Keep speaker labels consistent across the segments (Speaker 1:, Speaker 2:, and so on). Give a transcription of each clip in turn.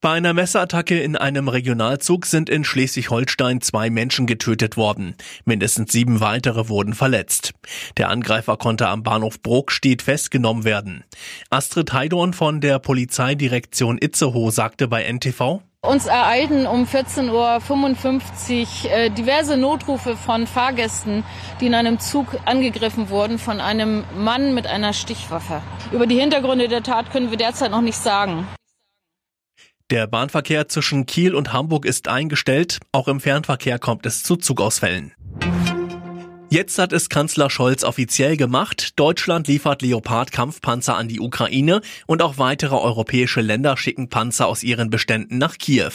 Speaker 1: Bei einer Messerattacke in einem Regionalzug sind in Schleswig-Holstein zwei Menschen getötet worden. Mindestens sieben weitere wurden verletzt. Der Angreifer konnte am Bahnhof Brokstedt festgenommen werden. Astrid Heidorn von der Polizeidirektion Itzehoe sagte bei NTV,
Speaker 2: uns ereilten um 14.55 Uhr äh, diverse Notrufe von Fahrgästen, die in einem Zug angegriffen wurden von einem Mann mit einer Stichwaffe. Über die Hintergründe der Tat können wir derzeit noch nichts sagen.
Speaker 1: Der Bahnverkehr zwischen Kiel und Hamburg ist eingestellt. Auch im Fernverkehr kommt es zu Zugausfällen. Jetzt hat es Kanzler Scholz offiziell gemacht. Deutschland liefert Leopard-Kampfpanzer an die Ukraine und auch weitere europäische Länder schicken Panzer aus ihren Beständen nach Kiew.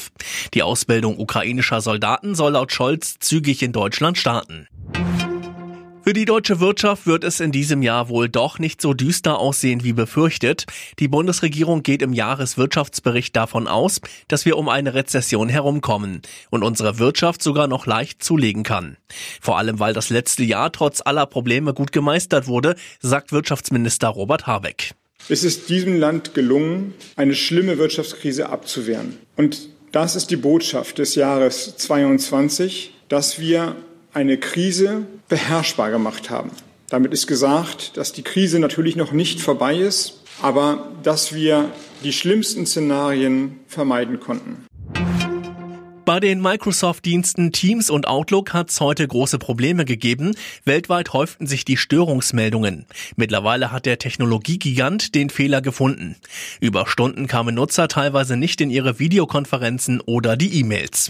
Speaker 1: Die Ausbildung ukrainischer Soldaten soll laut Scholz zügig in Deutschland starten. Für die deutsche Wirtschaft wird es in diesem Jahr wohl doch nicht so düster aussehen wie befürchtet. Die Bundesregierung geht im Jahreswirtschaftsbericht davon aus, dass wir um eine Rezession herumkommen und unsere Wirtschaft sogar noch leicht zulegen kann. Vor allem, weil das letzte Jahr trotz aller Probleme gut gemeistert wurde, sagt Wirtschaftsminister Robert Habeck.
Speaker 3: Es ist diesem Land gelungen, eine schlimme Wirtschaftskrise abzuwehren. Und das ist die Botschaft des Jahres 22, dass wir eine Krise beherrschbar gemacht haben. Damit ist gesagt, dass die Krise natürlich noch nicht vorbei ist, aber dass wir die schlimmsten Szenarien vermeiden konnten.
Speaker 1: Bei den Microsoft-Diensten Teams und Outlook hat es heute große Probleme gegeben. Weltweit häuften sich die Störungsmeldungen. Mittlerweile hat der Technologiegigant den Fehler gefunden. Über Stunden kamen Nutzer teilweise nicht in ihre Videokonferenzen oder die E-Mails.